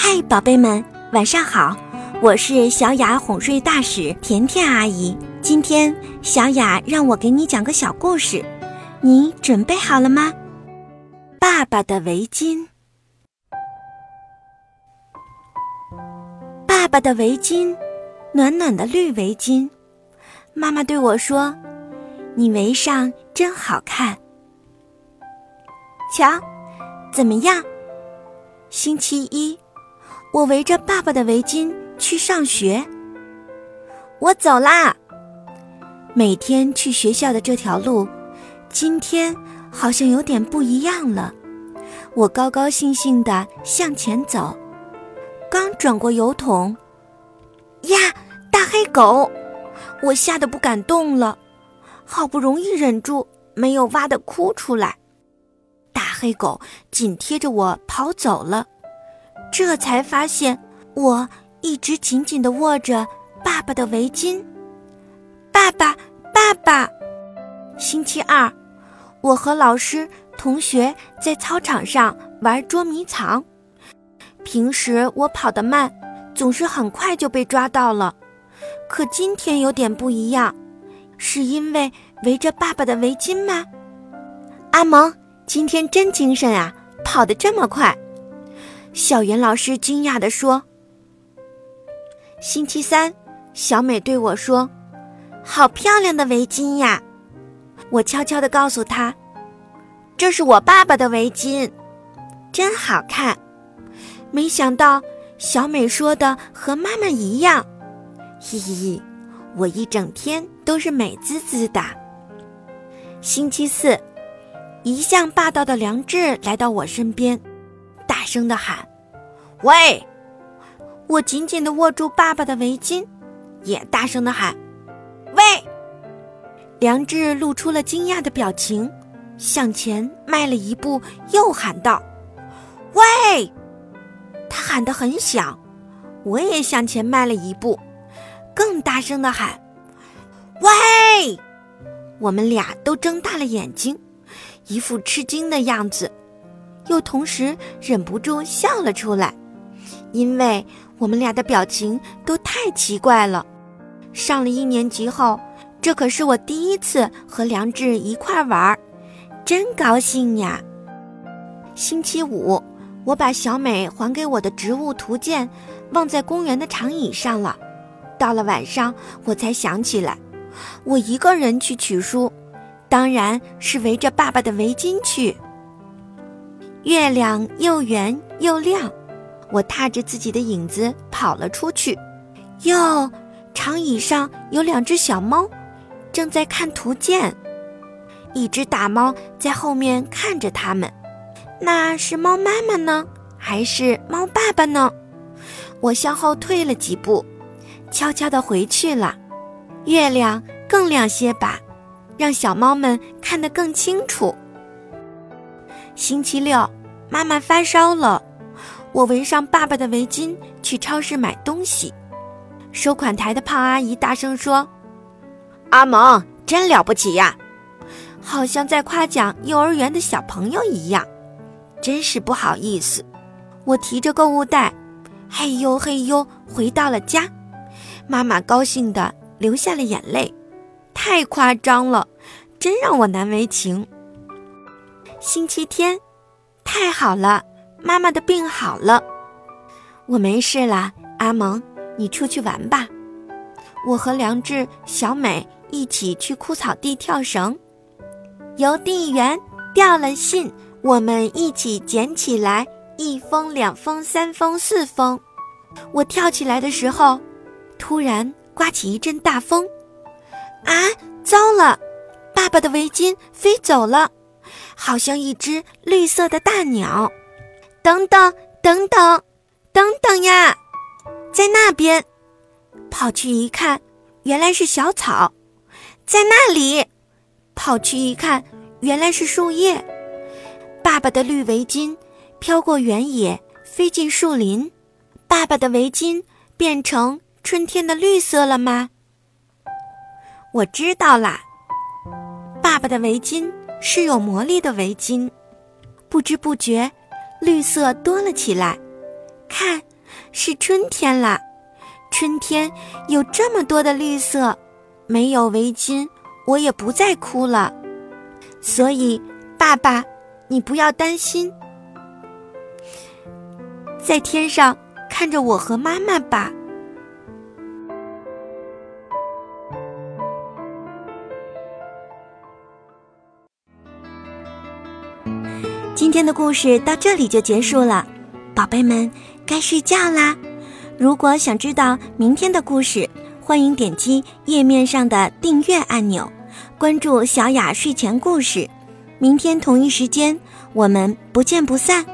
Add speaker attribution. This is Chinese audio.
Speaker 1: 嗨，宝贝们，晚上好！我是小雅哄睡大使甜甜阿姨。今天小雅让我给你讲个小故事，你准备好了吗？爸爸的围巾。爸爸的围巾，暖暖的绿围巾。妈妈对我说：“你围上真好看。”瞧，怎么样？星期一。我围着爸爸的围巾去上学。我走啦。每天去学校的这条路，今天好像有点不一样了。我高高兴兴地向前走，刚转过油桶，呀，大黑狗！我吓得不敢动了，好不容易忍住没有哇的哭出来。大黑狗紧贴着我跑走了。这才发现，我一直紧紧地握着爸爸的围巾。爸爸，爸爸！星期二，我和老师、同学在操场上玩捉迷藏。平时我跑得慢，总是很快就被抓到了。可今天有点不一样，是因为围着爸爸的围巾吗？阿蒙，今天真精神啊，跑得这么快！小袁老师惊讶地说：“星期三，小美对我说：‘好漂亮的围巾呀！’我悄悄地告诉她：‘这是我爸爸的围巾，真好看。’没想到小美说的和妈妈一样，嘿嘿嘿，我一整天都是美滋滋的。星期四，一向霸道的梁志来到我身边。”声的喊：“喂！”我紧紧的握住爸爸的围巾，也大声的喊：“喂！”梁志露出了惊讶的表情，向前迈了一步，又喊道：“喂！”他喊得很响，我也向前迈了一步，更大声的喊：“喂！”我们俩都睁大了眼睛，一副吃惊的样子。又同时忍不住笑了出来，因为我们俩的表情都太奇怪了。上了一年级后，这可是我第一次和梁志一块玩儿，真高兴呀！星期五，我把小美还给我的植物图鉴忘在公园的长椅上了。到了晚上，我才想起来，我一个人去取书，当然是围着爸爸的围巾去。月亮又圆又亮，我踏着自己的影子跑了出去。哟，长椅上有两只小猫，正在看图鉴。一只大猫在后面看着它们。那是猫妈妈呢，还是猫爸爸呢？我向后退了几步，悄悄地回去了。月亮更亮些吧，让小猫们看得更清楚。星期六，妈妈发烧了，我围上爸爸的围巾去超市买东西。收款台的胖阿姨大声说：“阿蒙真了不起呀！”好像在夸奖幼儿园的小朋友一样。真是不好意思，我提着购物袋，嘿呦嘿呦回到了家。妈妈高兴的流下了眼泪，太夸张了，真让我难为情。星期天，太好了，妈妈的病好了，我没事了。阿蒙，你出去玩吧。我和梁志、小美一起去枯草地跳绳，邮递员掉了信，我们一起捡起来，一封、两封、三封、四封。我跳起来的时候，突然刮起一阵大风，啊，糟了，爸爸的围巾飞走了。好像一只绿色的大鸟，等等等等，等等呀，在那边，跑去一看，原来是小草，在那里，跑去一看，原来是树叶。爸爸的绿围巾飘过原野，飞进树林，爸爸的围巾变成春天的绿色了吗？我知道啦，爸爸的围巾。是有魔力的围巾，不知不觉，绿色多了起来。看，是春天啦！春天有这么多的绿色，没有围巾，我也不再哭了。所以，爸爸，你不要担心，在天上看着我和妈妈吧。今天的故事到这里就结束了，宝贝们该睡觉啦。如果想知道明天的故事，欢迎点击页面上的订阅按钮，关注小雅睡前故事。明天同一时间，我们不见不散。